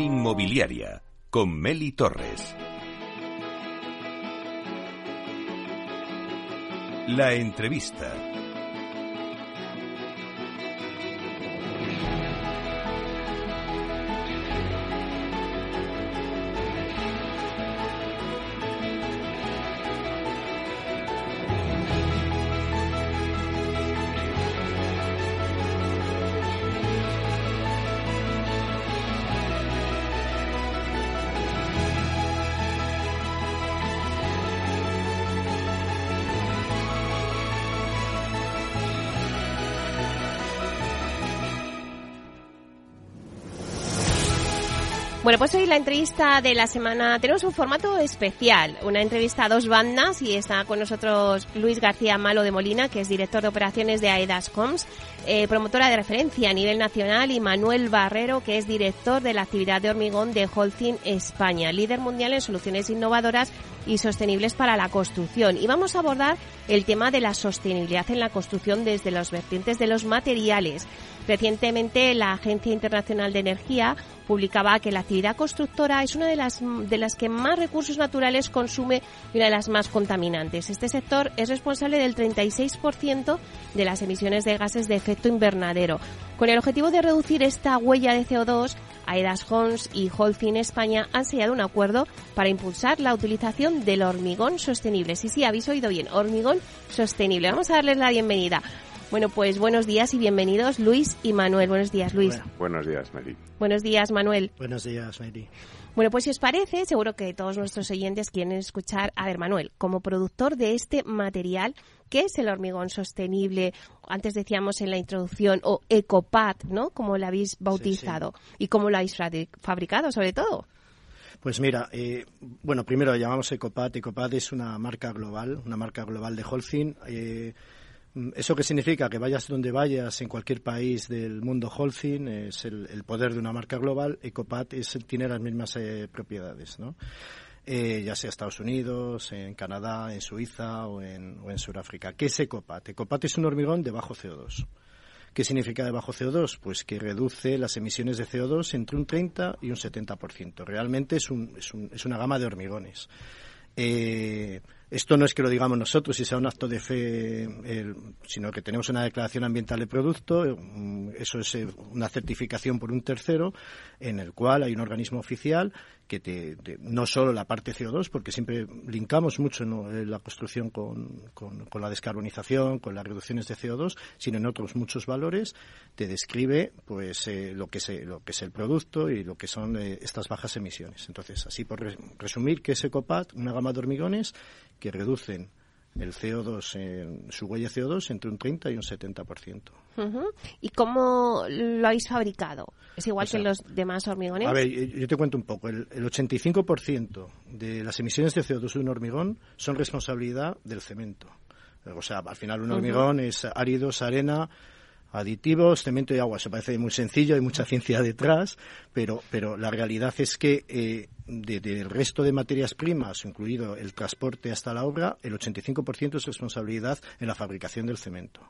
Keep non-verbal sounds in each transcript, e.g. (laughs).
Inmobiliaria con Meli Torres. La entrevista. Pues hoy la entrevista de la semana tenemos un formato especial, una entrevista a dos bandas y está con nosotros Luis García Malo de Molina, que es director de operaciones de Aedas Homes, eh, promotora de referencia a nivel nacional, y Manuel Barrero, que es director de la actividad de hormigón de Holcim España, líder mundial en soluciones innovadoras y sostenibles para la construcción. Y vamos a abordar el tema de la sostenibilidad en la construcción desde los vertientes de los materiales. Recientemente la Agencia Internacional de Energía publicaba que la actividad constructora es una de las, de las que más recursos naturales consume y una de las más contaminantes. Este sector es responsable del 36% de las emisiones de gases de efecto invernadero. Con el objetivo de reducir esta huella de CO2, Aedas Homes y Holcim España han sellado un acuerdo para impulsar la utilización del hormigón sostenible. Sí, sí, habéis oído bien, hormigón sostenible. Vamos a darles la bienvenida. Bueno, pues buenos días y bienvenidos Luis y Manuel. Buenos días, Luis. buenos días, Mary. Buenos días, Manuel. Buenos días, Mary. Bueno, pues si os parece, seguro que todos nuestros oyentes quieren escuchar. A ver, Manuel, como productor de este material, ¿qué es el hormigón sostenible? Antes decíamos en la introducción, o Ecopad, ¿no? Como lo habéis bautizado. ¿Y cómo lo habéis fabricado, sobre todo? Pues mira, eh, bueno, primero llamamos Ecopad. Ecopad es una marca global, una marca global de Holcim. Eh, ¿Eso qué significa? Que vayas donde vayas, en cualquier país del mundo Holcim, es el, poder de una marca global, Ecopat es, tiene las mismas eh, propiedades, ¿no? Eh, ya sea Estados Unidos, en Canadá, en Suiza o en, o en Sudáfrica. ¿Qué es Ecopat? Ecopat es un hormigón de bajo CO2. ¿Qué significa de bajo CO2? Pues que reduce las emisiones de CO2 entre un 30 y un 70%. Realmente es, un, es, un, es una gama de hormigones. Eh, esto no es que lo digamos nosotros y sea un acto de fe, sino que tenemos una declaración ambiental de producto, mm, eso es eh, una certificación por un tercero, en el cual hay un organismo oficial que te, no solo la parte CO2, porque siempre linkamos mucho en la construcción con, la descarbonización, con las reducciones de CO2, sino en otros muchos valores, te describe pues eh, lo que es lo que es el producto y lo que son eh, estas bajas emisiones. Entonces, así por resumir, que es Ecopat, una gama de hormigones que reducen el CO2, en, su huella CO2 entre un 30 y un 70%. ¿Y cómo lo habéis fabricado? ¿Es igual que los demás hormigones? A ver, yo te cuento un poco. El, 85% de las emisiones de CO2 de un hormigón son responsabilidad del cemento. O sea, al final un hormigón es áridos, arena, aditivos, cemento y agua. Eso parece muy sencillo, hay mucha ciencia detrás, pero, pero la realidad es que eh, del resto de materias primas, incluido el transporte hasta la obra, el 85% es responsabilidad en la fabricación del cemento.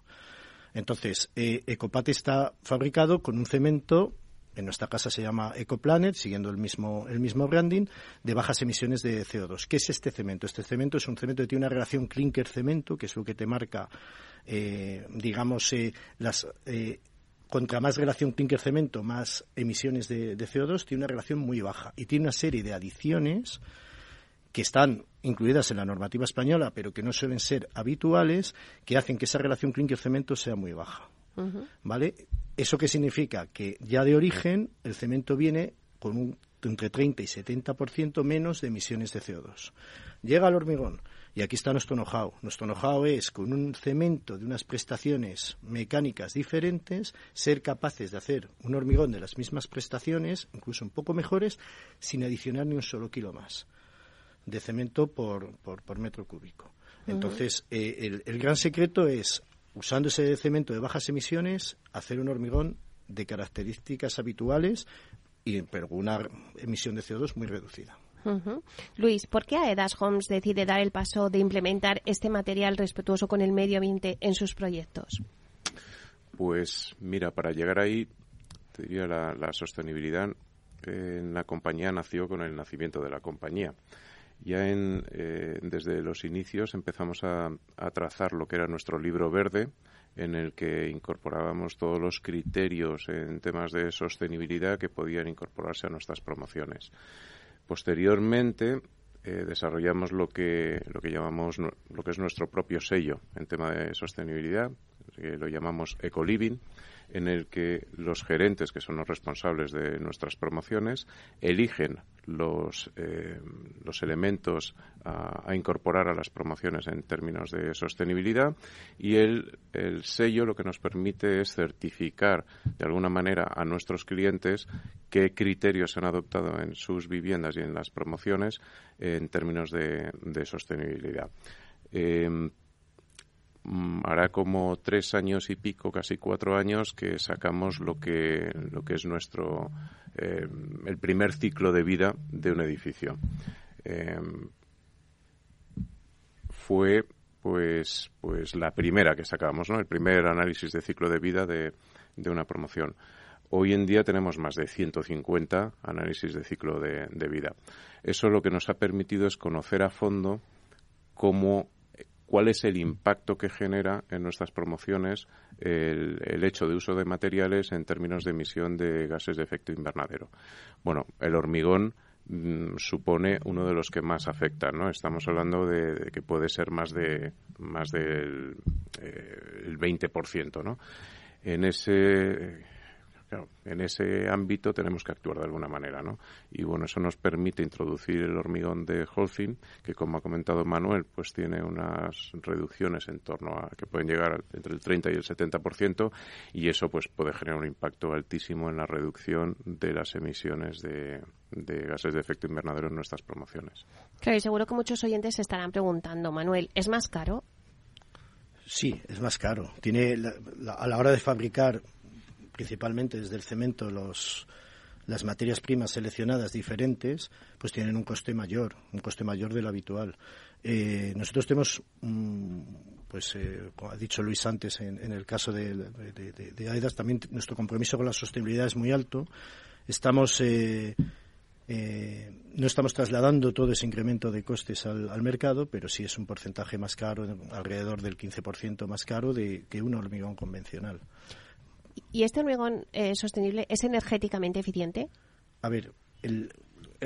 Entonces, eh, Ecopat está fabricado con un cemento en nuestra casa se llama EcoPlanet, siguiendo el mismo, el mismo branding, de bajas emisiones de CO2. ¿Qué es este cemento? Este cemento es un cemento que tiene una relación clinker-cemento, que es lo que te marca, eh, digamos, eh, las... Eh, contra más relación clinker-cemento, más emisiones de, de CO2, tiene una relación muy baja y tiene una serie de adiciones que están incluidas en la normativa española, pero que no suelen ser habituales, que hacen que esa relación clinker-cemento sea muy baja. ¿Vale? ¿Eso qué significa? Que ya de origen el cemento viene con un, entre 30 y 70% menos de emisiones de CO2. Llega al hormigón y aquí está nuestro know-how. Nuestro know-how es, con un cemento de unas prestaciones mecánicas diferentes, ser capaces de hacer un hormigón de las mismas prestaciones, incluso un poco mejores, sin adicionar ni un solo kilo más de cemento por, por, metro cúbico. Entonces, eh, el, gran secreto es usando ese cemento de bajas emisiones, hacer un hormigón de características habituales, y, pero con una emisión de CO2 muy reducida. Luis, ¿por qué Aedas Homes decide dar el paso de implementar este material respetuoso con el medio ambiente en sus proyectos? Pues mira, para llegar ahí, te diría la, sostenibilidad en la compañía nació con el nacimiento de la compañía. Ya en, eh, desde los inicios empezamos a, trazar lo que era nuestro libro verde, en el que incorporábamos todos los criterios en temas de sostenibilidad que podían incorporarse a nuestras promociones. Posteriormente eh, desarrollamos lo que lo que llamamos lo que es nuestro propio sello en tema de sostenibilidad, que lo llamamos Ecoliving en el que los gerentes, que son los responsables de nuestras promociones, eligen los, eh, los elementos a, incorporar a las promociones en términos de sostenibilidad y el, el sello lo que nos permite es certificar de alguna manera a nuestros clientes qué criterios han adoptado en sus viviendas y en las promociones en términos de, de sostenibilidad. Mm, hará como tres años y pico, casi cuatro años, que sacamos lo que, lo que es nuestro, eh, el primer ciclo de vida de un edificio. Em, fue pues, pues la primera que sacamos, ¿no? El primer análisis de ciclo de vida de, de una promoción. Hoy en día tenemos más de 150 análisis de ciclo de vida. Eso lo que nos ha permitido es conocer a fondo cómo cuál es el impacto que genera en nuestras promociones el, hecho de uso de materiales en términos de emisión de gases de efecto invernadero. Bueno, el hormigón mm, supone uno de los que más afecta, ¿no? Estamos hablando de, que puede ser más de más del eh, el 20%, ¿no? En ese en ese ámbito tenemos que actuar de alguna manera, ¿no? Y bueno, eso nos permite introducir el hormigón de Holcim, que como ha comentado Manuel, pues tiene unas reducciones en torno a que pueden llegar entre el 30 y el 70%, y eso pues puede generar un impacto altísimo en la reducción de las emisiones de, gases de efecto invernadero en nuestras promociones. Claro, y seguro que muchos oyentes se estarán preguntando, Manuel, ¿es más caro? Sí, es más caro. Tiene a la hora de fabricar principalmente desde el cemento, los, las materias primas seleccionadas diferentes, pues tienen un coste mayor, un coste mayor del habitual. Eh, nosotros tenemos, pues, eh, como ha dicho Luis antes, en, el caso de, de, también nuestro compromiso con la sostenibilidad es muy alto. Estamos, eh, no estamos trasladando todo ese incremento de costes al, al, mercado, pero sí es un porcentaje más caro, alrededor del 15% más caro de, que un hormigón convencional. ¿Y este hormigón eh, sostenible es energéticamente eficiente? A ver, el,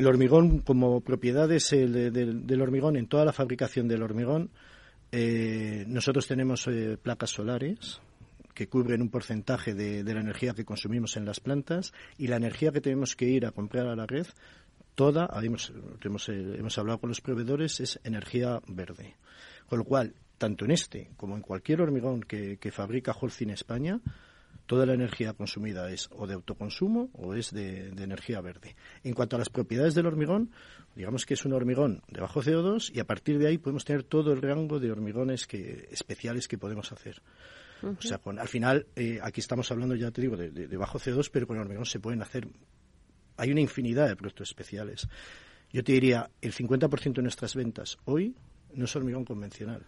hormigón como propiedades el, del, hormigón en toda la fabricación del hormigón, eh, nosotros tenemos eh, placas solares que cubren un porcentaje de, la energía que consumimos en las plantas y la energía que tenemos que ir a comprar a la red, toda, hemos, hemos, hablado con los proveedores, es energía verde. Con lo cual, tanto en este como en cualquier hormigón que, que fabrica Holcim España, toda la energía consumida es o de autoconsumo o es de, energía verde. En cuanto a las propiedades del hormigón, digamos que es un hormigón de bajo CO2 y a partir de ahí podemos tener todo el rango de hormigones que, especiales que podemos hacer. O sea, al final, eh, aquí estamos hablando, ya te digo, de, de, bajo CO2, pero con el hormigón se pueden hacer. Hay una infinidad de productos especiales. Yo te diría, el 50% de nuestras ventas hoy no es hormigón convencional.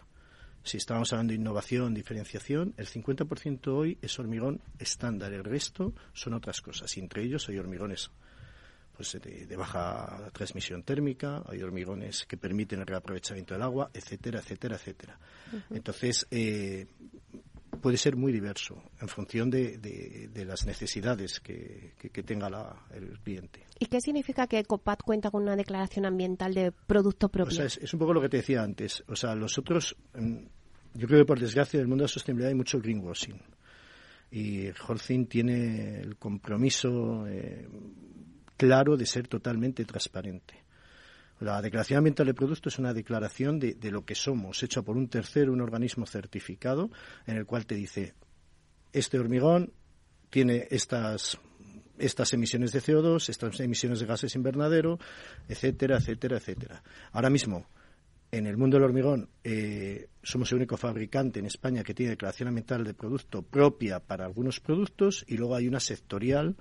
Si estamos hablando de innovación, diferenciación, el 50% hoy es hormigón estándar, el resto son otras cosas. Y entre ellos hay hormigones pues de, baja transmisión térmica, hay hormigones que permiten el reaprovechamiento del agua, etcétera, etcétera, etcétera. Entonces, eh, puede ser muy diverso en función de, las necesidades que, tenga el cliente. ¿Y qué significa que COPAT cuenta con una declaración ambiental de producto propio? es, un poco lo que te decía antes. O sea, los otros, mm, yo creo que por desgracia en el mundo de la sostenibilidad hay mucho greenwashing. Y Holcim tiene el compromiso eh, claro de ser totalmente transparente. La declaración ambiental de producto es una declaración de, lo que somos, hecha por un tercero, un organismo certificado, en el cual te dice, este hormigón tiene estas estas emisiones de CO2, estas emisiones de gases invernadero, etcétera, etcétera, etcétera. Ahora mismo, en el mundo del hormigón, eh, somos el único fabricante en España que tiene declaración ambiental de producto propia para algunos productos y luego hay una sectorial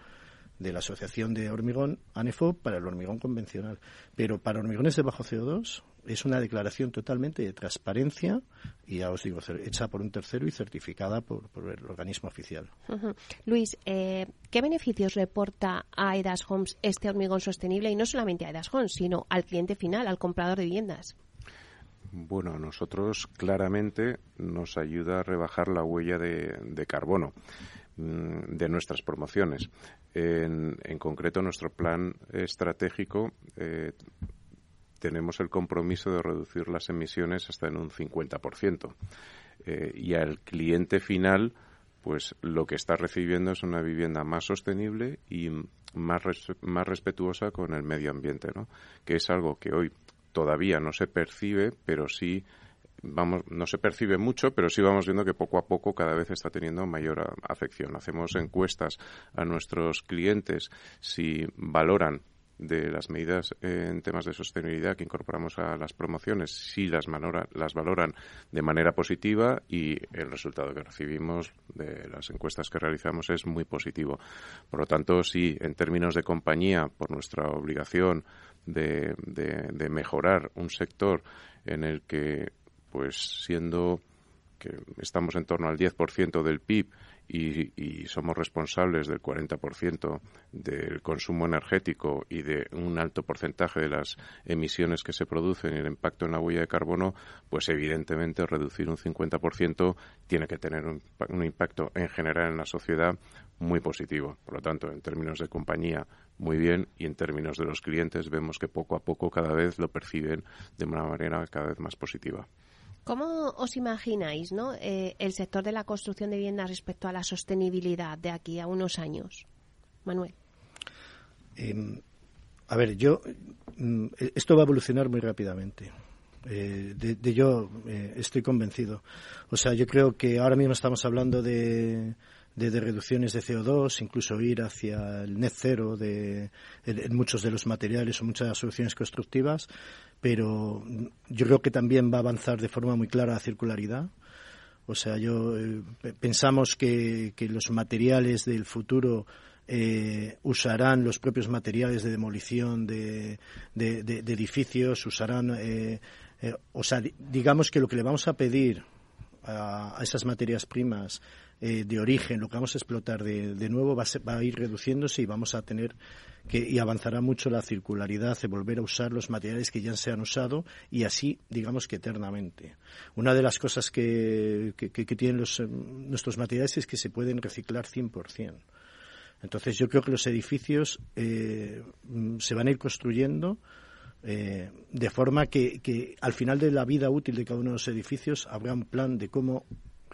de la Asociación de Hormigón, ANEFO, para el hormigón convencional. Pero para hormigones de bajo CO2, es una declaración totalmente de transparencia y ya os digo, hecha por un tercero y certificada por, el organismo oficial. Luis, eh, ¿qué beneficios reporta a Edas Homes este hormigón sostenible y no solamente a Edas Homes, sino al cliente final, al comprador de viviendas? Bueno, a nosotros claramente nos ayuda a rebajar la huella de, carbono mm, de nuestras promociones. En, concreto, nuestro plan estratégico eh, tenemos el compromiso de reducir las emisiones hasta en un 50%. Eh, y al cliente final, pues lo que está recibiendo es una vivienda más sostenible y más, más respetuosa con el medio ambiente, ¿no? que es algo que hoy todavía no se percibe, pero sí vamos, no se percibe mucho, pero sí vamos viendo que poco a poco cada vez está teniendo mayor afección. Hacemos encuestas a nuestros clientes si valoran de las medidas en temas de sostenibilidad que incorporamos a las promociones, si las, las valoran de manera positiva y el resultado que recibimos de las encuestas que realizamos es muy positivo. Por lo tanto, sí, en términos de compañía, por nuestra obligación de, mejorar un sector en el que, pues siendo que estamos en torno al 10% del PIB y, somos responsables del 40% del consumo energético y de un alto porcentaje de las emisiones que se producen y el impacto en la huella de carbono, pues evidentemente reducir un 50% tiene que tener un, un impacto en general en la sociedad muy positivo. Por lo tanto, en términos de compañía, muy bien, y en términos de los clientes, vemos que poco a poco cada vez lo perciben de una manera cada vez más positiva. ¿Cómo os imagináis ¿no? Eh, el sector de la construcción de viviendas respecto a la sostenibilidad de aquí a unos años? Manuel. Em, a ver, yo. Mm, esto va a evolucionar muy rápidamente. Eh, de, de, yo eh, estoy convencido. O sea, yo creo que ahora mismo estamos hablando de de, reducciones de CO2, incluso ir hacia el net cero de, en, muchos de los materiales o muchas soluciones constructivas, pero yo creo que también va a avanzar de forma muy clara la circularidad. O sea, yo eh, pensamos que, que, los materiales del futuro eh, usarán los propios materiales de demolición de, de, edificios, usarán, eh, o sea, digamos que lo que le vamos a pedir a, a esas materias primas eh, de origen, lo que vamos a explotar de, de nuevo va a, ir reduciéndose y vamos a tener que y avanzará mucho la circularidad de volver a usar los materiales que ya se han usado y así, digamos que eternamente. Una de las cosas que, que, tienen eh, nuestros materiales es que se pueden reciclar 100%. Entonces yo creo que los edificios eh, se van a ir construyendo de forma que, que, al final de la vida útil de cada uno de los edificios habrá un plan de cómo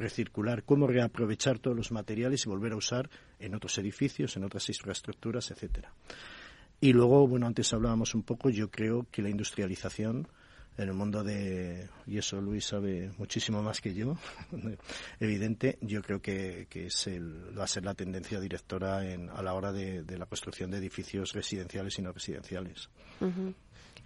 recircular, cómo reaprovechar todos los materiales y volver a usar en otros edificios, en otras infraestructuras, etcétera. Y luego, bueno, antes hablábamos un poco, yo creo que la industrialización en el mundo de, y eso Luis sabe muchísimo más que yo, (laughs) evidente, yo creo que, es va a ser la tendencia directora en, a la hora de, la construcción de edificios residenciales y no residenciales.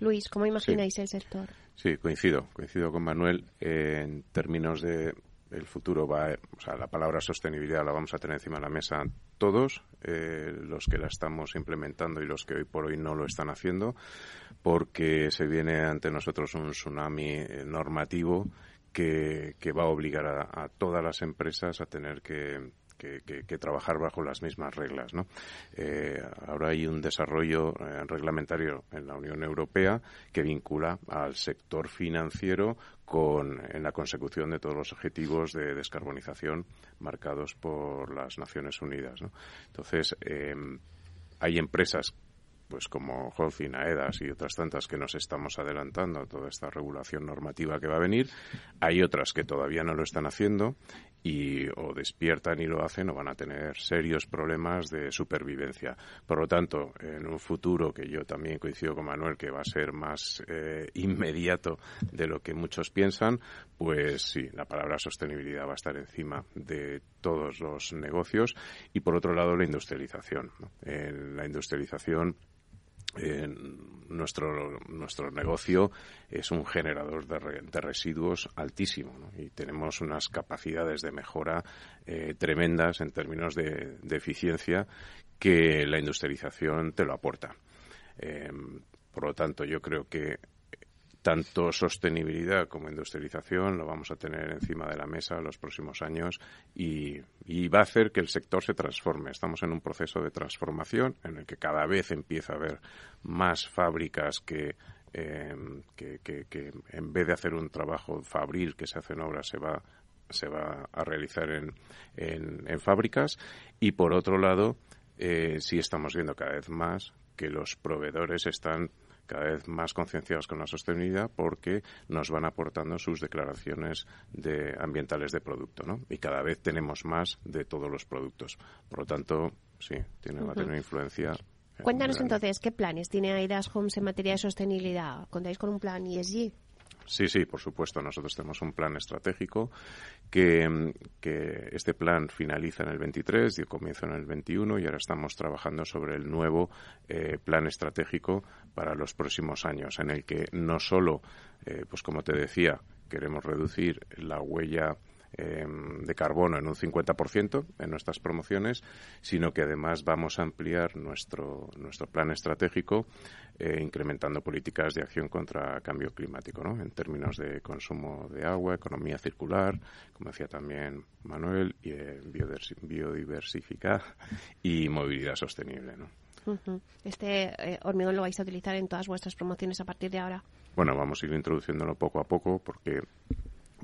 Luis, ¿cómo imagináis el sector? Sí, coincido, coincido con Manuel en términos de el futuro va, o sea, la palabra sostenibilidad la vamos a tener encima de la mesa todos, eh, los que la estamos implementando y los que hoy por hoy no lo están haciendo, porque se viene ante nosotros un tsunami eh, normativo que, que va a obligar a todas las empresas a tener que que, trabajar bajo las mismas reglas. ¿no? Eh, ahora hay un desarrollo eh, reglamentario en la Unión Europea que vincula al sector financiero con, en la consecución de todos los objetivos de descarbonización marcados por las Naciones Unidas. Entonces, eh, hay empresas pues como Holcim, AEDAS y otras tantas que nos estamos adelantando a toda esta regulación normativa que va a venir. Hay otras que todavía no lo están haciendo y o despiertan y lo hacen o van a tener serios problemas de supervivencia. Por lo tanto, en un futuro que yo también coincido con Manuel que va a ser más eh, inmediato de lo que muchos piensan, pues sí, la palabra sostenibilidad va a estar encima de todos los negocios y por otro lado la industrialización. En la industrialización nuestro, nuestro negocio es un generador de, residuos altísimo y tenemos unas capacidades de mejora eh, tremendas en términos de, eficiencia que la industrialización te lo aporta. Por lo tanto, yo creo que tanto sostenibilidad como industrialización lo vamos a tener encima de la mesa los próximos años y, va a hacer que el sector se transforme. Estamos en un proceso de transformación en el que cada vez empieza a haber más fábricas que, em, en vez de hacer un trabajo fabril que se hace en obras se va se va a realizar en, en, fábricas y por otro lado eh, sí estamos viendo cada vez más que los proveedores están cada vez más concienciados con la sostenibilidad porque nos van aportando sus declaraciones de ambientales de producto, ¿no? Y cada vez tenemos más de todos los productos. Por lo tanto, sí, tiene, va a tener influencia. Cuéntanos entonces, ¿qué planes tiene Aidas Homes en materia de sostenibilidad? ¿Contáis con un plan ESG? Sí, sí, por supuesto. Nosotros tenemos un plan estratégico que, este plan finaliza en el 23 y comienza en el 21 y ahora estamos trabajando sobre el nuevo eh, plan estratégico para los próximos años, en el que no solo, eh, pues como te decía, queremos reducir la huella Em, de carbono en un 50% en nuestras promociones, sino que además vamos a ampliar nuestro, nuestro plan estratégico eh, incrementando políticas de acción contra cambio climático, ¿no? en términos de consumo de agua, economía circular, como decía también Manuel, y eh, biodiversificar y movilidad sostenible. ¿no? Este eh, hormigón lo vais a utilizar en todas vuestras promociones a partir de ahora. Bueno, vamos a ir introduciéndolo poco a poco porque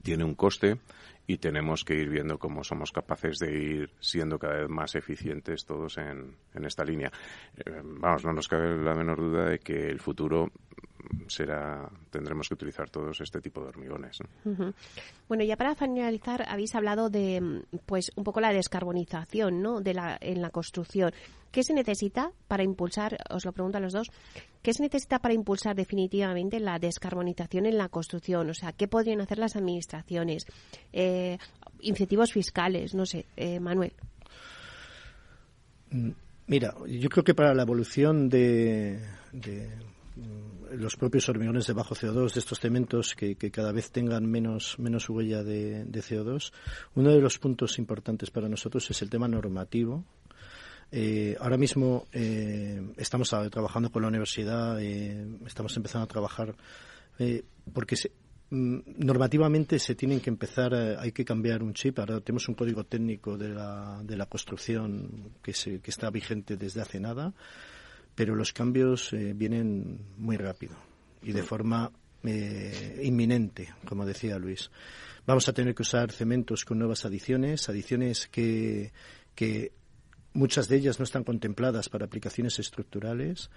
tiene un coste y tenemos que ir viendo cómo somos capaces de ir siendo cada vez más eficientes todos en, esta línea. Eh, vamos, no nos cabe la menor duda de que el futuro será tendremos que utilizar todos este tipo de hormigones. Bueno, ya para finalizar habéis hablado de pues un poco la descarbonización, ¿no? De la en la construcción. ¿Qué se necesita para impulsar, os lo pregunto a los dos, qué se necesita para impulsar definitivamente la descarbonización en la construcción? O sea, ¿qué podrían hacer las administraciones? Eh, incentivos fiscales, no sé, eh, Manuel. Mm, mira, yo creo que para la evolución de, mm, los propios hormigones de bajo CO2, de estos cementos que, cada vez tengan menos, menos huella de, de, CO2, uno de los puntos importantes para nosotros es el tema normativo eh, ahora mismo eh, estamos trabajando con la universidad, eh, estamos empezando a trabajar porque mm, normativamente se tienen que empezar, hay que cambiar un chip. Ahora tenemos un código técnico de la, de la construcción que, se, que está vigente desde hace nada, pero los cambios vienen muy rápido y de forma inminente, como decía Luis. Vamos a tener que usar cementos con nuevas adiciones, adiciones que, que Muchas de ellas no están contempladas para aplicaciones estructurales.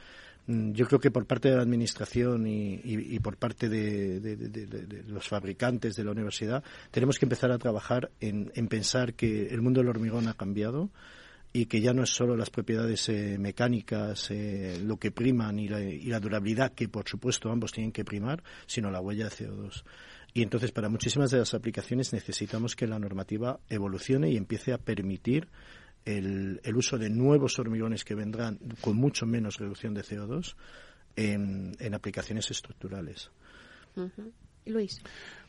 Mm, yo creo que por parte de la Administración y, por parte de, los fabricantes de la universidad tenemos que empezar a trabajar en, pensar que el mundo del hormigón ha cambiado y que ya no es solo las propiedades eh, mecánicas eh, lo que priman y la, durabilidad, que por supuesto ambos tienen que primar, sino la huella de CO2. Y entonces para muchísimas de las aplicaciones necesitamos que la normativa evolucione y empiece a permitir el, uso de nuevos hormigones que vendrán con mucho menos reducción de CO2 en, en aplicaciones estructurales. Luis.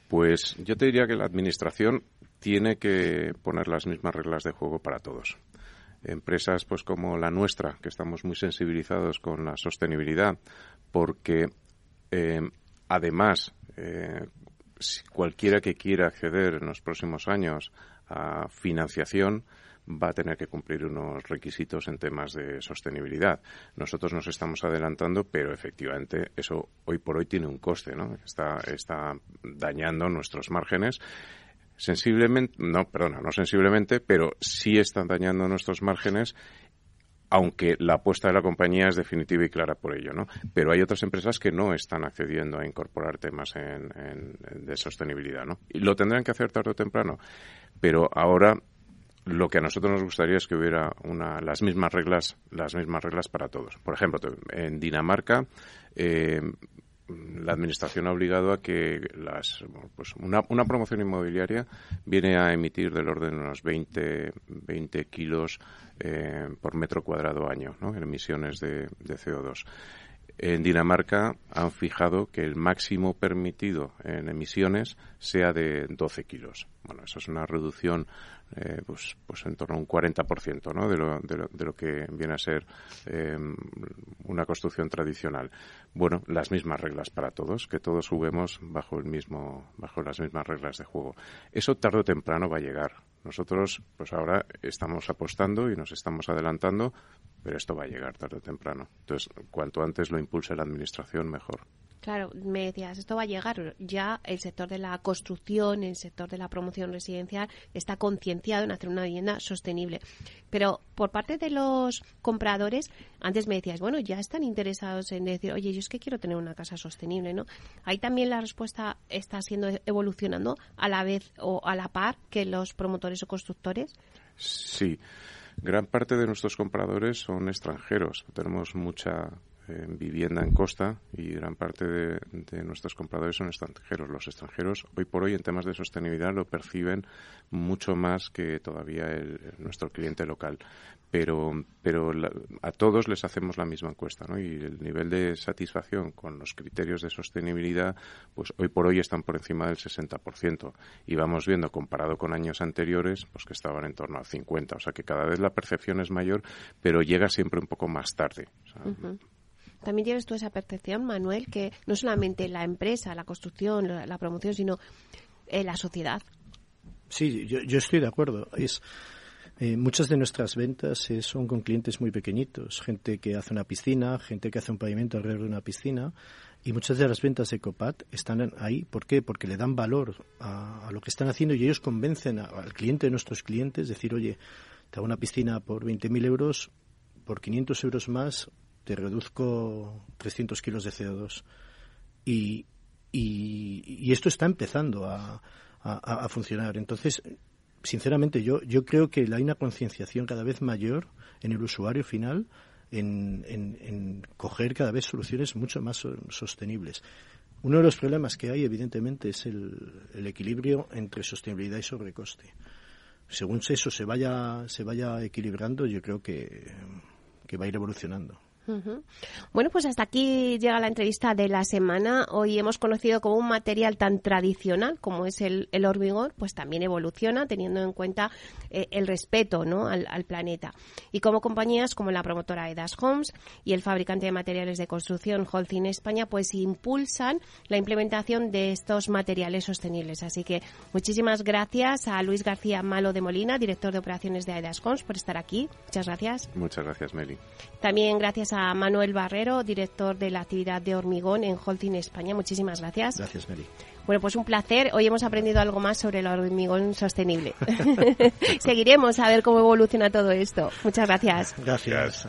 Pues yo te diría que la Administración tiene que poner las mismas reglas de juego para todos. Empresas pues como la nuestra, que estamos muy sensibilizados con la sostenibilidad, porque eh, además eh, cualquiera que quiera acceder en los próximos años a financiación va a tener que cumplir unos requisitos en temas de sostenibilidad. Nosotros nos estamos adelantando, pero efectivamente eso hoy por hoy tiene un coste, ¿no? Está, está dañando nuestros márgenes sensiblemente, no, perdona, no sensiblemente, pero sí están dañando nuestros márgenes aunque la apuesta de la compañía es definitiva y clara por ello, ¿no? Pero hay otras empresas que no están accediendo a incorporar temas en, de sostenibilidad, ¿no? Y lo tendrán que hacer tarde o temprano. Pero ahora lo que a nosotros nos gustaría es que hubiera una, las mismas reglas, las mismas reglas para todos. Por ejemplo, en Dinamarca eh, la administración ha obligado a que las, pues una, una, promoción inmobiliaria viene a emitir del orden de unos 20, 20 kilos eh, por metro cuadrado año ¿no? en emisiones de, de CO2 En Dinamarca han fijado que el máximo permitido en emisiones sea de 12 kilos. Bueno, eso es una reducción eh, pues, pues en torno a un 40% ¿no? de, lo, de, lo, de lo que viene a ser eh, una construcción tradicional. Bueno, las mismas reglas para todos, que todos juguemos bajo, el mismo, bajo las mismas reglas de juego. Eso tarde o temprano va a llegar. Nosotros, pues ahora estamos apostando y nos estamos adelantando, pero esto va a llegar tarde o temprano. Entonces, cuanto antes lo impulse la Administración, mejor. Claro, me decías, esto va a llegar. Ya el sector de la construcción, el sector de la promoción residencial está concienciado en hacer una vivienda sostenible. Pero por parte de los compradores, antes me decías, bueno, ya están interesados en decir, oye, yo es que quiero tener una casa sostenible, ¿no? Ahí también la respuesta está siendo evolucionando a la vez o a la par que los promotores o constructores. Sí. Gran parte de nuestros compradores son extranjeros. Tenemos mucha vivienda en costa y gran parte de, nuestros compradores son extranjeros. Los extranjeros hoy por hoy en temas de sostenibilidad lo perciben mucho más que todavía el, nuestro cliente local. Pero, pero la, a todos les hacemos la misma encuesta ¿no? y el nivel de satisfacción con los criterios de sostenibilidad pues hoy por hoy están por encima del 60% y vamos viendo comparado con años anteriores pues que estaban en torno al 50%. O sea que cada vez la percepción es mayor pero llega siempre un poco más tarde. También tienes tú esa percepción, Manuel, que no solamente la empresa, la construcción, la, la promoción, sino eh, la sociedad. Sí, yo, yo estoy de acuerdo. Es, eh, muchas de nuestras ventas eh, son con clientes muy pequeñitos, gente que hace una piscina, gente que hace un pavimento alrededor de una piscina, y muchas de las ventas de Copat están ahí. ¿Por qué? Porque le dan valor a, a lo que están haciendo y ellos convencen a, al cliente de nuestros clientes, decir, oye, te hago una piscina por 20.000 euros, por 500 euros más te reduzco 300 kilos de CO2. Y, esto está empezando a, funcionar. Entonces, sinceramente, yo, yo creo que hay una concienciación cada vez mayor en el usuario final en, coger cada vez soluciones mucho más sostenibles. Uno de los problemas que hay, evidentemente, es el, el equilibrio entre sostenibilidad y sobrecoste. Según eso se vaya, se vaya equilibrando, yo creo que, que va a ir evolucionando. Uh -huh. Bueno, pues hasta aquí llega la entrevista de la semana. Hoy hemos conocido como un material tan tradicional como es el, el hormigón, pues también evoluciona teniendo en cuenta eh, el respeto ¿no? al, al, planeta. Y como compañías como la promotora Edas Homes y el fabricante de materiales de construcción Holcim España, pues impulsan la implementación de estos materiales sostenibles. Así que muchísimas gracias a Luis García Malo de Molina, director de operaciones de Edas Homes, por estar aquí. Muchas gracias. Muchas gracias, Meli. También gracias a Manuel Barrero, director de la actividad de hormigón en Holcim España. Muchísimas gracias. Gracias, Meli. Bueno, pues un placer. Hoy hemos aprendido algo más sobre el hormigón sostenible. (laughs) (laughs) Seguiremos a ver cómo evoluciona todo esto. Muchas gracias. Gracias.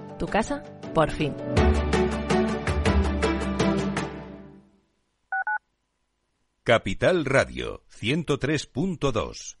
tu casa, por fin. Capital Radio 103.2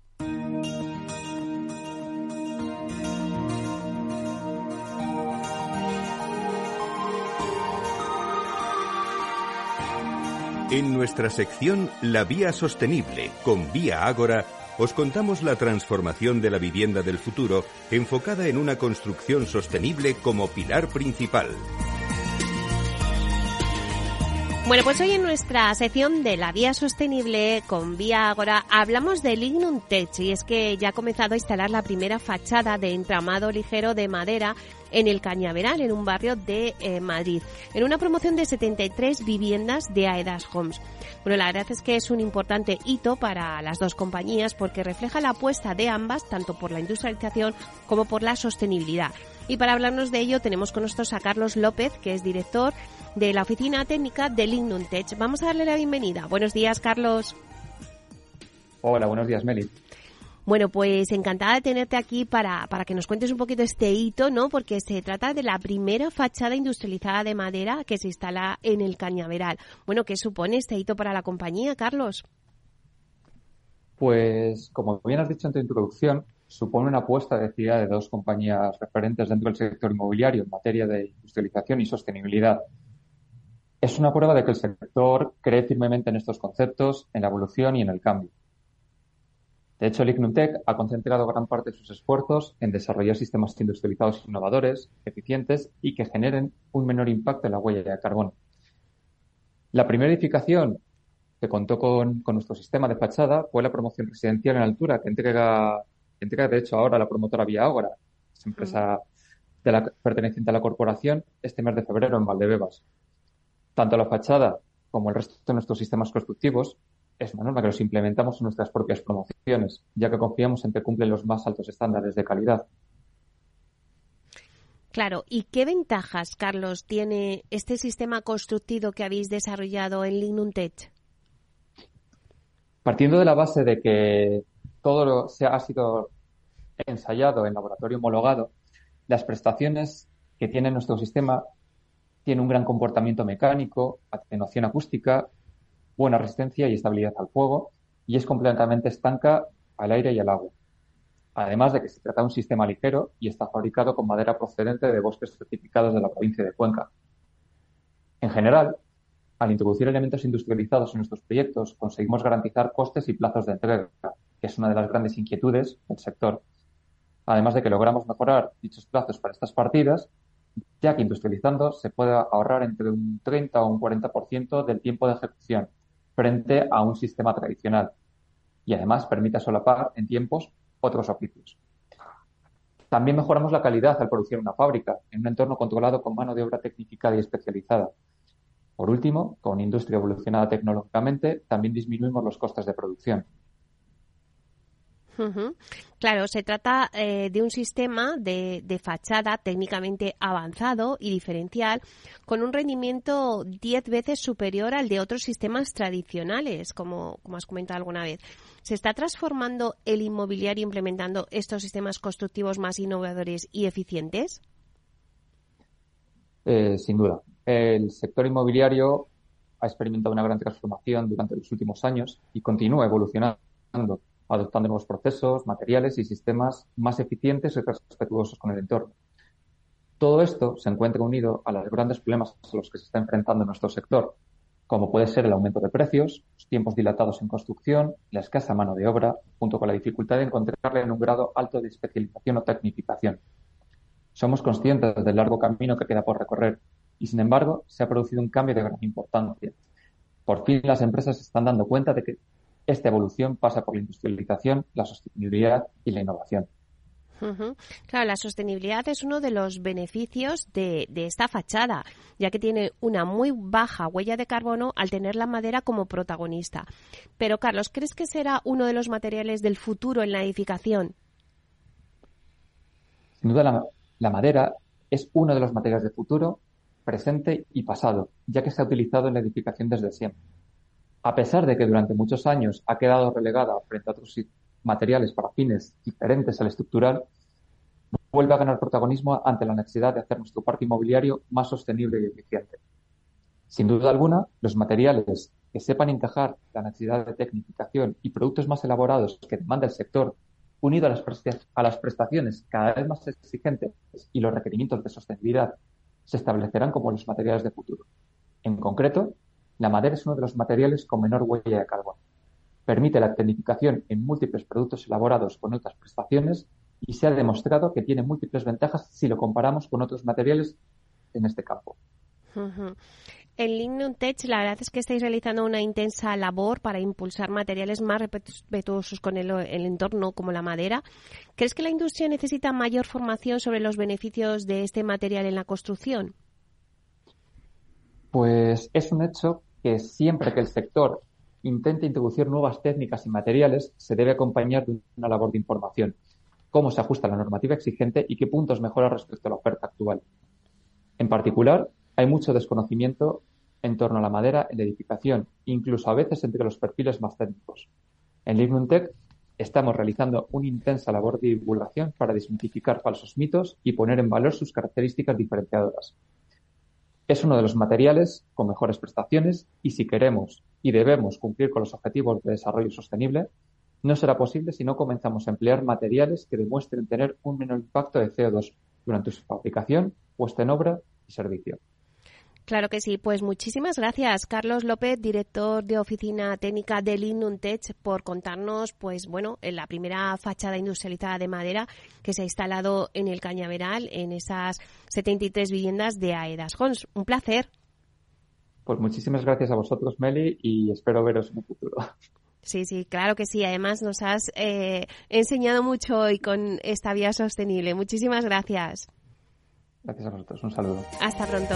En nuestra sección La Vía Sostenible con Vía Ágora, os contamos la transformación de la vivienda del futuro enfocada en una construcción sostenible como pilar principal. Bueno, pues hoy en nuestra sección de la vía sostenible con Vía Agora hablamos de Lignum Tech y es que ya ha comenzado a instalar la primera fachada de entramado ligero de madera en el Cañaveral, en un barrio de eh, Madrid, en una promoción de 73 viviendas de Aedas Homes. Bueno, la verdad es que es un importante hito para las dos compañías porque refleja la apuesta de ambas, tanto por la industrialización como por la sostenibilidad. Y para hablarnos de ello tenemos con nosotros a Carlos López, que es director de la Oficina Técnica de Lignum. Vamos a darle la bienvenida. Buenos días, Carlos. Hola, buenos días, Meli. Bueno, pues encantada de tenerte aquí para, para que nos cuentes un poquito este hito, ¿no? Porque se trata de la primera fachada industrializada de madera que se instala en el Cañaveral. Bueno, ¿qué supone este hito para la compañía, Carlos? Pues, como bien has dicho en tu introducción, supone una apuesta decidida de dos compañías referentes dentro del sector inmobiliario en materia de industrialización y sostenibilidad es una prueba de que el sector cree firmemente en estos conceptos, en la evolución y en el cambio. De hecho, el ha concentrado gran parte de sus esfuerzos en desarrollar sistemas industrializados innovadores, eficientes y que generen un menor impacto en la huella de carbono. La primera edificación que contó con, nuestro sistema de fachada fue la promoción residencial en altura que entrega, entrega de hecho ahora la promotora Vía Ágora, empresa de la, perteneciente a la corporación, este mes de febrero en Valdebebas. Tanto la fachada como el resto de nuestros sistemas constructivos es una norma que los implementamos en nuestras propias promociones, ya que confiamos en que cumplen los más altos estándares de calidad. Claro, ¿y qué ventajas, Carlos, tiene este sistema constructivo que habéis desarrollado en Lignum Tech? Partiendo de la base de que todo se ha sido ensayado en laboratorio homologado, las prestaciones que tiene nuestro sistema tiene un gran comportamiento mecánico, atenuación acústica, buena resistencia y estabilidad al fuego y es completamente estanca al aire y al agua. Además de que se trata de un sistema ligero y está fabricado con madera procedente de bosques certificados de la provincia de Cuenca. En general, al introducir elementos industrializados en nuestros proyectos, conseguimos garantizar costes y plazos de entrega, que es una de las grandes inquietudes del sector. Además de que logramos mejorar dichos plazos para estas partidas ya que industrializando se puede ahorrar entre un 30 o un 40% del tiempo de ejecución frente a un sistema tradicional y además permite solapar en tiempos otros oficios. También mejoramos la calidad al producir una fábrica en un entorno controlado con mano de obra tecnificada y especializada. Por último, con industria evolucionada tecnológicamente, también disminuimos los costes de producción. Claro, se trata eh, de un sistema de, fachada técnicamente avanzado y diferencial con un rendimiento 10 veces superior al de otros sistemas tradicionales, como, como has comentado alguna vez. ¿Se está transformando el inmobiliario implementando estos sistemas constructivos más innovadores y eficientes? Eh, sin duda. El sector inmobiliario ha experimentado una gran transformación durante los últimos años y continúa evolucionando adoptando nuevos procesos, materiales y sistemas más eficientes y respetuosos con el entorno. Todo esto se encuentra unido a los grandes problemas a los que se está enfrentando nuestro sector, como puede ser el aumento de precios, los tiempos dilatados en construcción, la escasa mano de obra, junto con la dificultad de encontrarle en un grado alto de especialización o tecnificación. Somos conscientes del largo camino que queda por recorrer y, sin embargo, se ha producido un cambio de gran importancia. Por fin las empresas se están dando cuenta de que esta evolución pasa por la industrialización, la sostenibilidad y la innovación. Claro, la sostenibilidad es uno de los beneficios de, esta fachada, ya que tiene una muy baja huella de carbono al tener la madera como protagonista. Pero, Carlos, ¿crees que será uno de los materiales del futuro en la edificación? Sin duda, la, madera es uno de los materiales de futuro, presente y pasado, ya que se ha utilizado en la edificación desde siempre. A pesar de que durante muchos años ha quedado relegada frente a otros materiales para fines diferentes al estructural, vuelve a ganar protagonismo ante la necesidad de hacer nuestro parque inmobiliario más sostenible y eficiente. Sin duda alguna, los materiales que sepan encajar la necesidad de tecnificación y productos más elaborados que demanda el sector, unido a las, a las prestaciones cada vez más exigentes y los requerimientos de sostenibilidad, se establecerán como los materiales de futuro. En concreto, la madera es uno de los materiales con menor huella de carbono. Permite la tecnificación en múltiples productos elaborados con otras prestaciones y se ha demostrado que tiene múltiples ventajas si lo comparamos con otros materiales en este campo. En Lignum Tech, la verdad es que estáis realizando una intensa labor para impulsar materiales más respetuosos con el, el, entorno, como la madera. ¿Crees que la industria necesita mayor formación sobre los beneficios de este material en la construcción? Pues es un hecho que siempre que el sector intente introducir nuevas técnicas y materiales, se debe acompañar de una labor de información. Cómo se ajusta la normativa exigente y qué puntos mejora respecto a la oferta actual. En particular, hay mucho desconocimiento en torno a la madera en la edificación, incluso a veces entre los perfiles más técnicos. En Lignum estamos realizando una intensa labor de divulgación para desmitificar falsos mitos y poner en valor sus características diferenciadoras. Es uno de los materiales con mejores prestaciones y si queremos y debemos cumplir con los objetivos de desarrollo sostenible, no será posible si no comenzamos a emplear materiales que demuestren tener un menor impacto de CO2 durante su fabricación, puesta en obra y servicio. Claro que sí, pues muchísimas gracias, Carlos López, director de Oficina Técnica de Linuntech, por contarnos, pues bueno, en la primera fachada industrializada de madera que se ha instalado en el Cañaveral, en esas 73 viviendas de Aedas Homes. Un placer. Pues muchísimas gracias a vosotros, Meli, y espero veros en el futuro. Sí, sí, claro que sí. Además, nos has eh, enseñado mucho hoy con esta vía sostenible. Muchísimas gracias. Gracias a vosotros. Un saludo. Hasta pronto.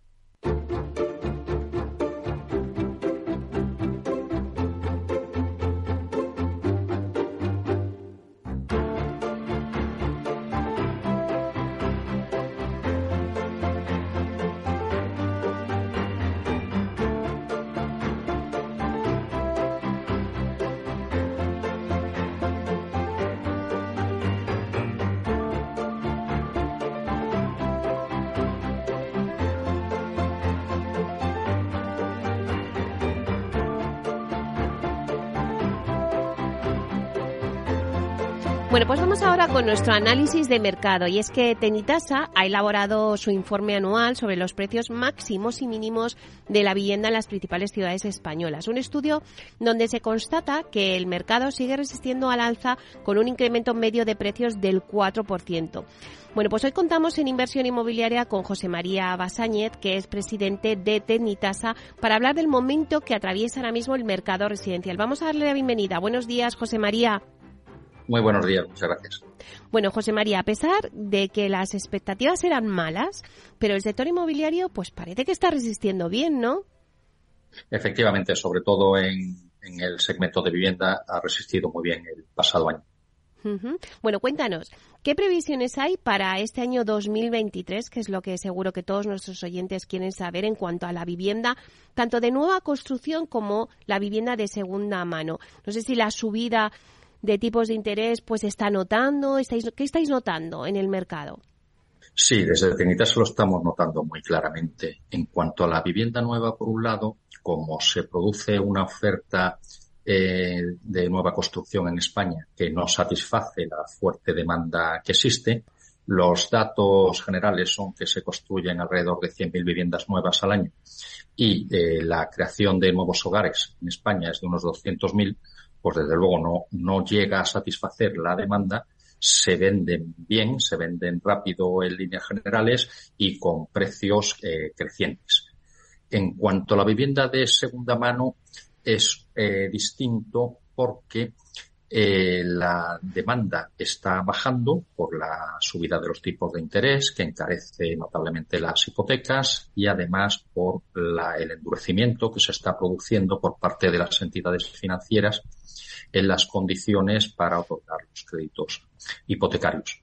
Con nuestro análisis de mercado y es que Tenitasa ha elaborado su informe anual sobre los precios máximos y mínimos de la vivienda en las principales ciudades españolas. Un estudio donde se constata que el mercado sigue resistiendo al alza con un incremento medio de precios del 4%. Bueno, pues hoy contamos en inversión inmobiliaria con José María Basáñez, que es presidente de Tenitasa, para hablar del momento que atraviesa ahora mismo el mercado residencial. Vamos a darle la bienvenida. Buenos días, José María. Muy buenos días, muchas gracias. Bueno, José María, a pesar de que las expectativas eran malas, pero el sector inmobiliario pues parece que está resistiendo bien, ¿no? Efectivamente, sobre todo en, el segmento de vivienda ha resistido muy bien el pasado año. Bueno, cuéntanos, ¿qué previsiones hay para este año 2023, que es lo que seguro que todos nuestros oyentes quieren saber en cuanto a la vivienda, tanto de nueva construcción como la vivienda de segunda mano? No sé si la subida de tipos de interés pues está notando? ¿Estáis, ¿Qué estáis notando en el mercado? Sí, desde Tenitas lo estamos notando muy claramente. En cuanto a la vivienda nueva, por un lado, como se produce una oferta eh, de nueva construcción en España que no satisface la fuerte demanda que existe, los datos generales son que se construyen alrededor de 100.000 viviendas nuevas al año y eh, la creación de nuevos hogares en España es de unos 200.000, pues desde luego no, no llega a satisfacer la demanda, se venden bien, se venden rápido en líneas generales y con precios eh, crecientes. En cuanto a la vivienda de segunda mano, es eh, distinto porque eh, la demanda está bajando por la subida de los tipos de interés que encarece notablemente las hipotecas y además por el endurecimiento que se está produciendo por parte de las entidades financieras en las condiciones para otorgar los créditos hipotecarios.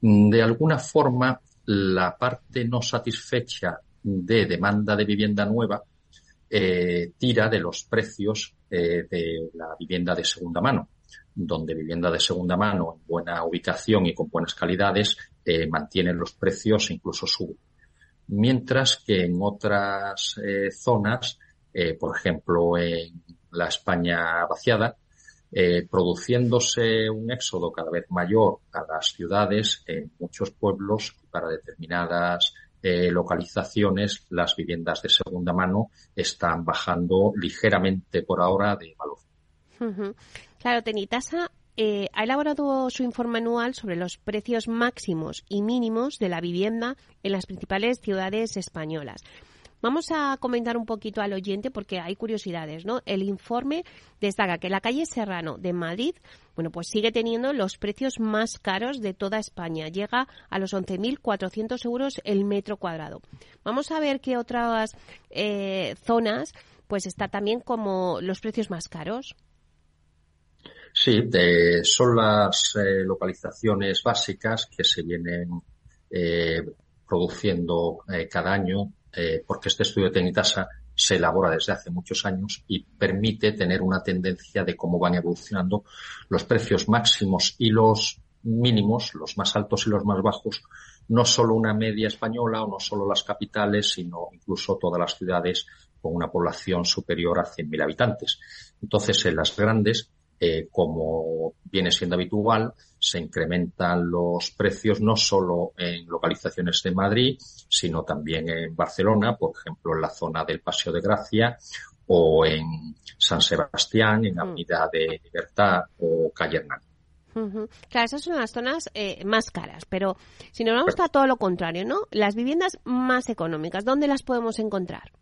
De alguna forma, la parte no satisfecha de demanda de vivienda nueva eh, tira de los precios eh, de la vivienda de segunda mano donde vivienda de segunda mano en buena ubicación y con buenas calidades eh, mantienen los precios e incluso suben. Mientras que en otras eh, zonas, eh, por ejemplo en la España vaciada, produciéndose un éxodo cada vez mayor a las ciudades, en muchos pueblos, para determinadas localizaciones, las viviendas de segunda mano están bajando ligeramente por ahora de valor. Claro, Tenitasa eh, ha elaborado su informe anual sobre los precios máximos y mínimos de la vivienda en las principales ciudades españolas. Vamos a comentar un poquito al oyente porque hay curiosidades, ¿no? El informe destaca que la calle Serrano de Madrid, bueno, pues sigue teniendo los precios más caros de toda España. Llega a los 11.400 euros el metro cuadrado. Vamos a ver qué otras eh, zonas, pues está también como los precios más caros. Sí, son las eh, localizaciones básicas que se vienen eh, produciendo eh, cada año, porque este estudio de Tenitasa se elabora desde hace muchos años y permite tener una tendencia de cómo van evolucionando los precios máximos y los mínimos, los más altos y los más bajos, no solo una media española o no solo las capitales, sino incluso todas las ciudades con una población superior a 100.000 habitantes. Entonces, en las grandes eh, como viene siendo habitual, se incrementan los precios no solo en localizaciones de Madrid, sino también en Barcelona, por ejemplo, en la zona del Paseo de Gracia o en San Sebastián, en mm. Avenida de Libertad o Calle Hernán. Claro, esas son las zonas eh, más caras, pero si nos vamos a todo lo contrario, ¿no? Las viviendas más económicas, ¿dónde las podemos encontrar?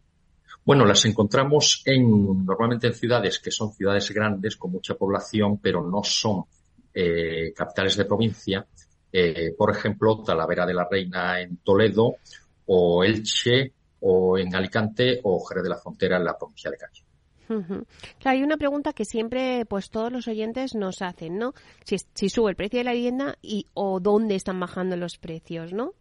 Bueno, las encontramos en, normalmente en ciudades que son ciudades grandes con mucha población, pero no son eh, capitales de provincia. Eh, por ejemplo, Talavera de la Reina en Toledo, o Elche, o en Alicante, o Jerez de la Frontera en la provincia de Calle. Claro, hay una pregunta que siempre, pues todos los oyentes nos hacen, ¿no? Si, si sube el precio de la vivienda y o dónde están bajando los precios, ¿no?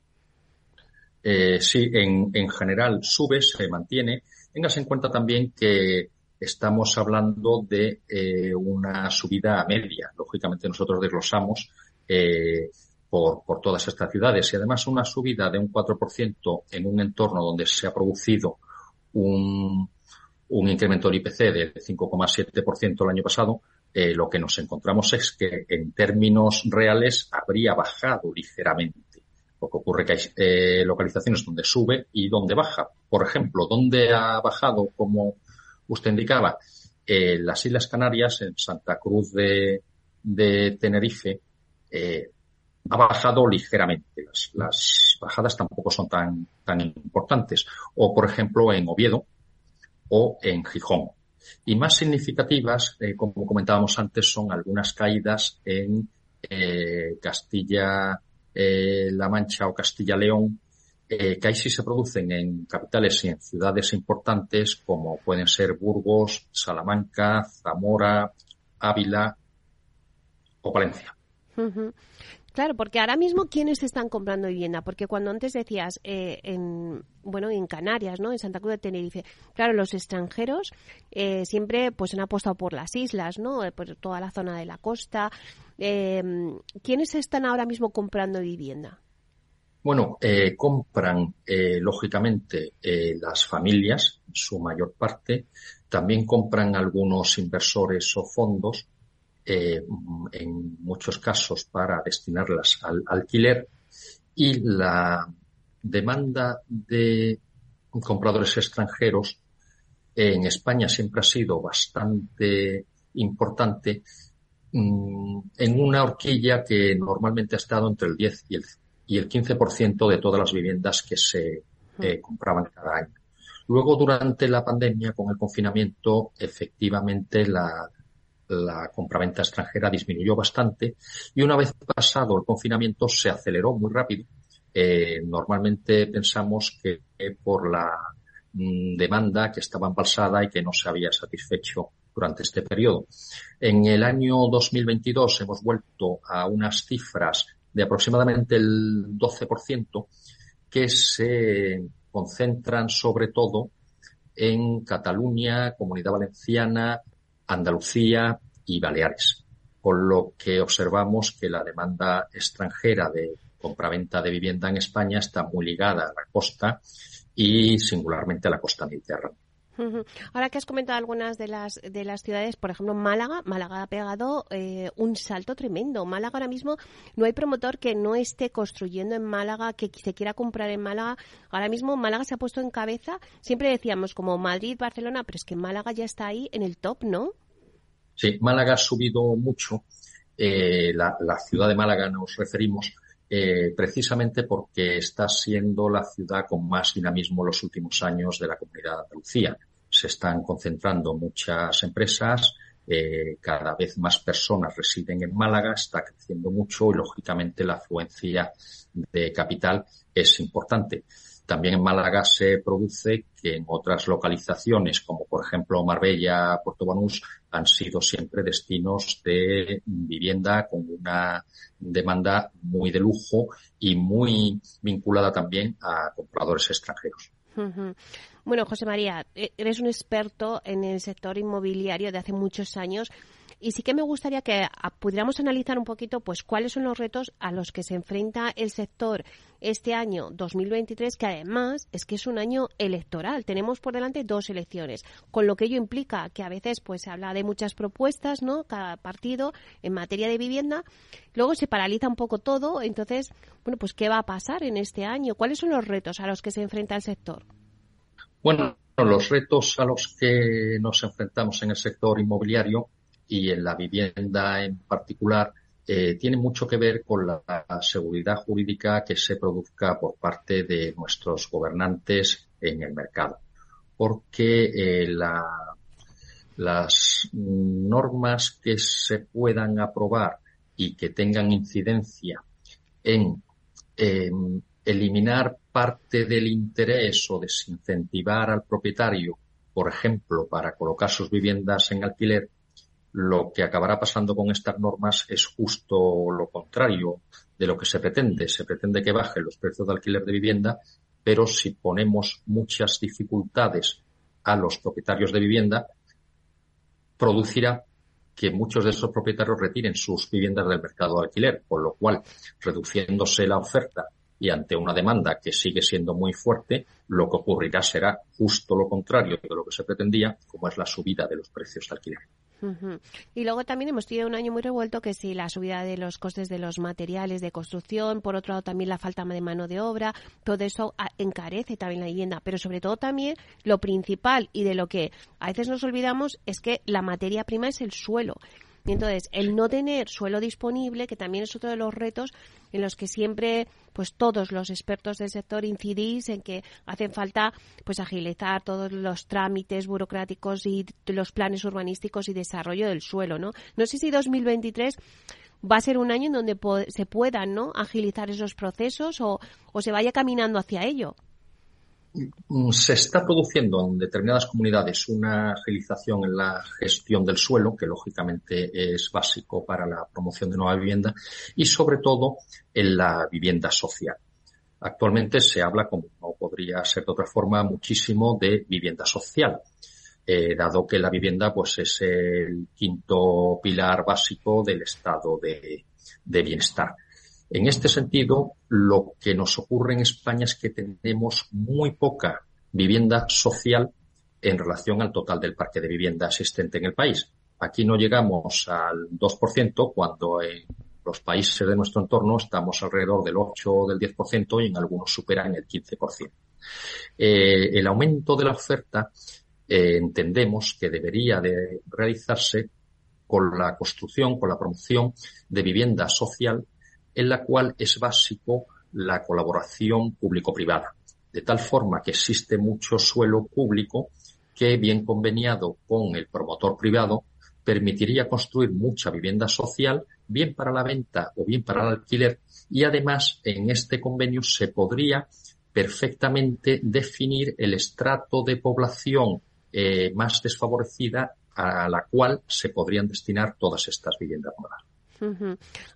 Eh, sí, en, en general sube, se mantiene, Tengas en cuenta también que estamos hablando de eh, una subida media. Lógicamente nosotros desglosamos eh, por, todas estas ciudades y además una subida de un 4% en un entorno donde se ha producido un, un incremento del IPC del 5,7% el año pasado, eh, lo que nos encontramos es que en términos reales habría bajado ligeramente lo que ocurre que hay eh, localizaciones donde sube y donde baja. Por ejemplo, ¿dónde ha bajado, como usted indicaba? Las Islas Canarias, en Santa Cruz de, de Tenerife, eh, ha bajado ligeramente. Las, las, bajadas tampoco son tan, tan importantes. O, por ejemplo, en Oviedo o en Gijón. Y más significativas, eh, como comentábamos antes, son algunas caídas en Castilla eh, La Mancha o Castilla-León, eh, que ahí sí se producen en capitales y en ciudades importantes como pueden ser Burgos, Salamanca, Zamora, Ávila o Valencia. Claro, porque ahora mismo quiénes están comprando vivienda, porque cuando antes decías eh, en bueno en Canarias, ¿no? En Santa Cruz de Tenerife, claro, los extranjeros eh, siempre pues han apostado por las islas, ¿no? Eh, por toda la zona de la costa. ¿Quiénes están ahora mismo comprando vivienda? Bueno, compran lógicamente las familias, su mayor parte. También compran algunos inversores o fondos eh, en muchos casos para destinarlas al alquiler y la demanda de compradores extranjeros en España siempre ha sido bastante importante mm, en una horquilla que normalmente ha estado entre el 10 y el, y el 15% de todas las viviendas que se eh, compraban cada año. Luego, durante la pandemia, con el confinamiento, efectivamente la, la compraventa extranjera disminuyó bastante y una vez pasado el confinamiento se aceleró muy rápido. Eh, normalmente pensamos que por la mm, demanda que estaba embalsada y que no se había satisfecho durante este periodo. En el año 2022 hemos vuelto a unas cifras de aproximadamente el 12% que se concentran sobre todo en Cataluña, Comunidad Valenciana, Andalucía y Baleares, con lo que observamos que la demanda extranjera de compraventa de vivienda en España está muy ligada a la costa y singularmente a la costa mediterránea. Ahora que has comentado algunas de las de las ciudades, por ejemplo Málaga, Málaga ha pegado eh, un salto tremendo. Málaga ahora mismo no hay promotor que no esté construyendo en Málaga, que se quiera comprar en Málaga. Ahora mismo Málaga se ha puesto en cabeza. Siempre decíamos como Madrid, Barcelona, pero es que Málaga ya está ahí en el top, ¿no? Sí, Málaga ha subido mucho. Eh, la, ciudad de Málaga nos referimos eh, precisamente porque está siendo la ciudad con más dinamismo en los últimos años de la comunidad de Andalucía se están concentrando muchas empresas, eh, cada vez más personas residen en Málaga, está creciendo mucho y lógicamente la afluencia de capital es importante. También en Málaga se produce que en otras localizaciones, como por ejemplo Marbella, Puerto Banús, han sido siempre destinos de vivienda con una demanda muy de lujo y muy vinculada también a compradores extranjeros. Bueno, José María, e-, eres un experto en el sector inmobiliario de hace muchos años y sí que me gustaría que pudiéramos analizar un poquito pues cuáles son los retos a los que se enfrenta el sector este año 2023, que además es que es un año electoral. Tenemos por delante dos elecciones, con lo que ello implica que a veces pues se habla de muchas propuestas, ¿no? Cada partido en materia de vivienda, luego se paraliza un poco todo, entonces, bueno, pues qué va a pasar en este año? ¿Cuáles son los retos a los que se enfrenta el sector? Bueno, los retos a los que nos enfrentamos en el sector inmobiliario y en la vivienda en particular eh, tienen mucho que ver con la, seguridad jurídica que se produzca por parte de nuestros gobernantes en el mercado. Porque eh, las normas que se puedan aprobar y que tengan incidencia en eliminar parte del interés o desincentivar al propietario, por ejemplo, para colocar sus viviendas en alquiler, lo que acabará pasando con estas normas es justo lo contrario de lo que se pretende. Se pretende que bajen los precios de alquiler de vivienda, pero si ponemos muchas dificultades a los propietarios de vivienda, producirá que muchos de esos propietarios retiren sus viviendas del mercado de alquiler, con lo cual, reduciéndose la oferta y ante una demanda que sigue siendo muy fuerte, lo que ocurrirá será justo lo contrario de lo que se pretendía, como es la subida de los precios de alquiler. Y luego también hemos tenido un año muy revuelto que si la subida de los costes de los materiales de construcción, por otro lado también la falta de mano de obra, todo eso encarece también la vivienda, pero sobre todo también lo principal y de lo que a veces nos olvidamos es que la materia prima es el suelo y entonces, el no tener suelo disponible, que también es otro de los retos en los que siempre, pues todos los expertos del sector incidís en que hacen falta, pues agilizar todos los trámites burocráticos y los planes urbanísticos y desarrollo del suelo, ¿no? No sé si 2023 va a ser un año en donde se puedan, ¿no? Agilizar esos procesos o, o se vaya caminando hacia ello. Mm, se está produciendo en determinadas comunidades una agilización en la gestión del suelo, que lógicamente es básico para la promoción de nueva vivienda, y sobre todo en la vivienda social. Actualmente se habla, como no podría ser de otra forma, muchísimo de vivienda social, eh, dado que la vivienda pues es el quinto pilar básico del estado de bienestar. En este sentido, lo que nos ocurre en España es que tenemos muy poca vivienda social en relación al total del parque de vivienda existente en el país. Aquí no llegamos al 2% cuando en los países de nuestro entorno estamos alrededor del 8 o del 10% y en algunos superan el 15%. Eh, el aumento de la oferta eh, entendemos que debería de realizarse con la construcción, con la promoción de vivienda social en la cual es básico la colaboración público-privada, de tal forma que existe mucho suelo público que, bien conveniado con el promotor privado, permitiría construir mucha vivienda social, bien para la venta o bien para el alquiler, y además en este convenio se podría perfectamente definir el estrato de población eh, más desfavorecida a la cual se podrían destinar todas estas viviendas nuevas.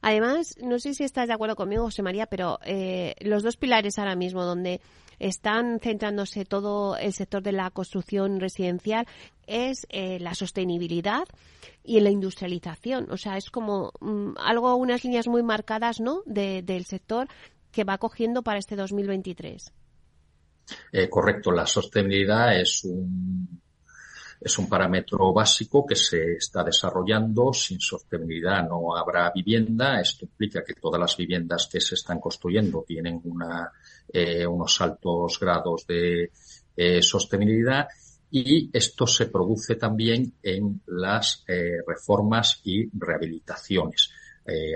Además, no sé si estás de acuerdo conmigo, José María, pero eh, los dos pilares ahora mismo donde están centrándose todo el sector de la construcción residencial es eh, la sostenibilidad y la industrialización. O sea, es como mm, algo, unas líneas muy marcadas, ¿no? del sector que va cogiendo para este 2023. Eh, correcto, la sostenibilidad es un es un parámetro básico que se está desarrollando. Sin sostenibilidad no habrá vivienda. Esto implica que todas las viviendas que se están construyendo tienen eh, unos altos grados de eh, sostenibilidad y esto se produce también en las eh, reformas y rehabilitaciones.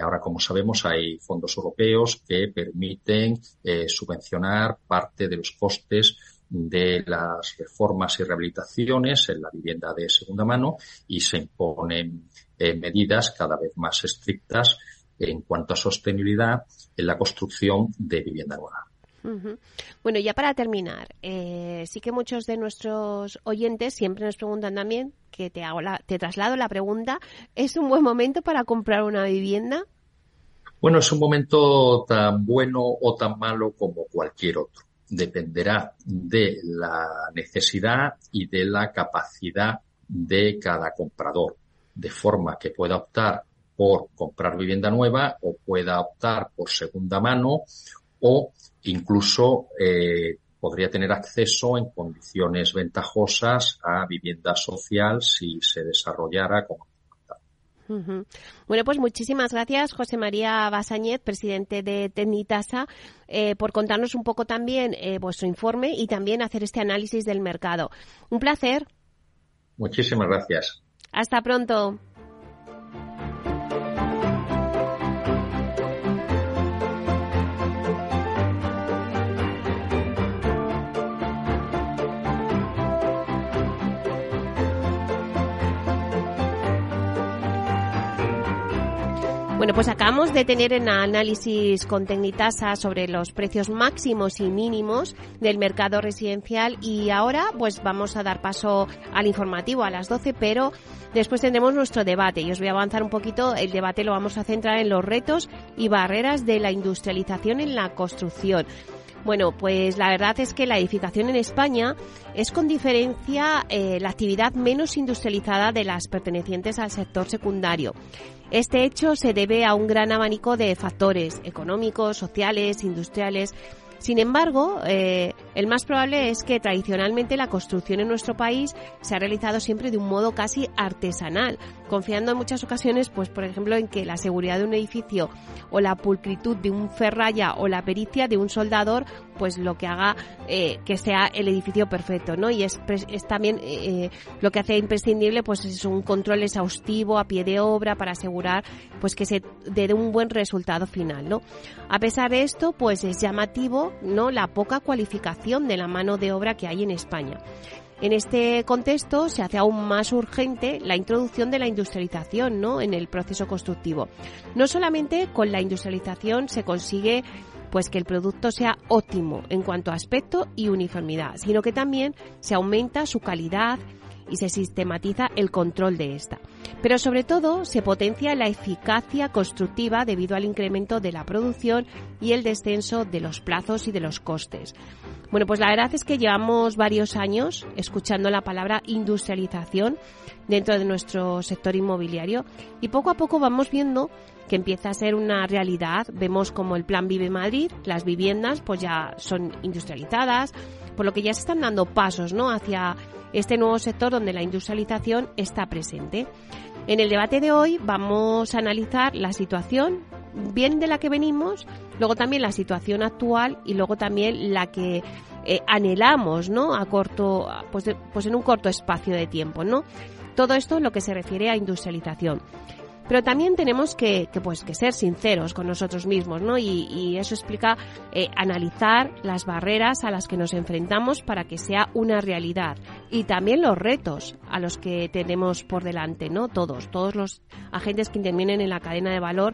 ahora, como sabemos, hay fondos europeos que permiten subvencionar parte de los costes de las reformas y rehabilitaciones en la vivienda de segunda mano y se imponen medidas cada vez más estrictas en cuanto a sostenibilidad en la construcción de vivienda nueva. Bueno, ya para terminar, eh, sí que muchos de nuestros oyentes siempre nos preguntan también, que te, hago te traslado la pregunta, ¿es un buen momento para comprar una vivienda? Bueno, es un momento tan bueno o tan malo como cualquier otro. Dependerá de la necesidad y de la capacidad de cada comprador, de forma que pueda optar por comprar vivienda nueva o pueda optar por segunda mano o incluso eh, podría tener acceso en condiciones ventajosas a vivienda social si se desarrollara como Bueno, pues muchísimas gracias, José María Basañez, presidente de Tecnitasa, eh, por contarnos un poco también eh, vuestro informe y también hacer este análisis del mercado. Un placer. Muchísimas gracias. Hasta pronto. Bueno, pues acabamos de tener en análisis con Tecnitasa sobre los precios máximos y mínimos del mercado residencial y ahora pues vamos a dar paso al informativo a las 12, pero después tendremos nuestro debate y os voy a avanzar un poquito. El debate lo vamos a centrar en los retos y barreras de la industrialización en la construcción. Bueno, pues la verdad es que la edificación en España es con diferencia eh, la actividad menos industrializada de las pertenecientes al sector secundario. Este hecho se debe a un gran abanico de factores económicos, sociales, industriales, sin embargo, eh, el más probable es que tradicionalmente la construcción en nuestro país se ha realizado siempre de un modo casi artesanal, confiando en muchas ocasiones, pues por ejemplo, en que la seguridad de un edificio o la pulcritud de un ferralla o la pericia de un soldador, pues lo que haga eh, que sea el edificio perfecto, ¿no? Y es, también eh, lo que hace imprescindible, pues es un control exhaustivo a pie de obra para asegurar, pues que se dé un buen resultado final, ¿no? A pesar de esto, pues es llamativo, ¿no? La poca cualificación de la mano de obra que hay en España. En este contexto se hace aún más urgente la introducción de la industrialización ¿no? en el proceso constructivo. No solamente con la industrialización se consigue pues que el producto sea óptimo en cuanto a aspecto y uniformidad, sino que también se aumenta su calidad y se sistematiza el control de esta. Pero sobre todo se potencia la eficacia constructiva debido al incremento de la producción y el descenso de los plazos y de los costes. Bueno, pues la verdad es que llevamos varios años escuchando la palabra industrialización dentro de nuestro sector inmobiliario y poco a poco vamos viendo que empieza a ser una realidad. Vemos como el Plan Vive Madrid, las viviendas pues ya son industrializadas, por lo que ya se están dando pasos ¿no? hacia este nuevo sector donde la industrialización está presente. En el debate de hoy vamos a analizar la situación bien de la que venimos, luego también la situación actual y luego también la que eh, anhelamos, ¿no? A corto, pues, pues en un corto espacio de tiempo, ¿no? Todo esto en lo que se refiere a industrialización. Pero también tenemos que, pues, que ser sinceros con nosotros mismos, ¿no? Y, eso explica eh, analizar las barreras a las que nos enfrentamos para que sea una realidad. Y también los retos a los que tenemos por delante, ¿no? Todos, todos los agentes que intervienen en la cadena de valor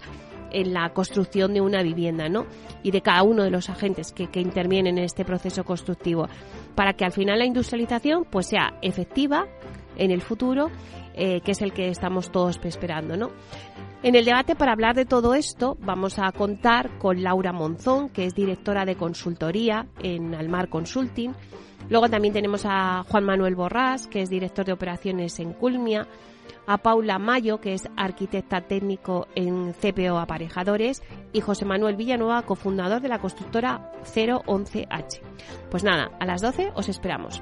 en la construcción de una vivienda, ¿no? Y de cada uno de los agentes que, que intervienen en este proceso constructivo, para que al final la industrialización pues sea efectiva en el futuro, eh, que es el que estamos todos esperando, ¿no? En el debate para hablar de todo esto vamos a contar con Laura Monzón, que es directora de consultoría en Almar Consulting. Luego también tenemos a Juan Manuel Borrás, que es director de operaciones en Culmia, a Paula Mayo, que es arquitecta técnico en CPO Aparejadores, y José Manuel Villanueva, cofundador de la constructora 011H. Pues nada, a las 12 os esperamos.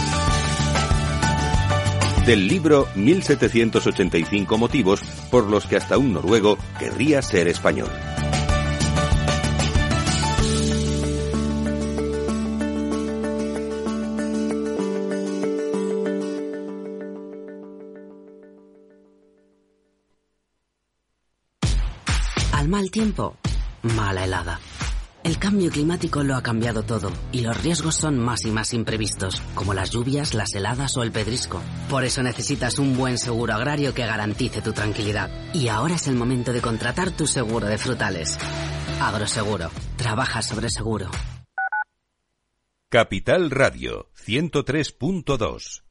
del libro 1785 motivos por los que hasta un noruego querría ser español. Al mal tiempo, mala helada. El cambio climático lo ha cambiado todo y los riesgos son más y más imprevistos, como las lluvias, las heladas o el pedrisco. Por eso necesitas un buen seguro agrario que garantice tu tranquilidad. Y ahora es el momento de contratar tu seguro de frutales. Agroseguro. Trabaja sobre seguro. Capital Radio 103.2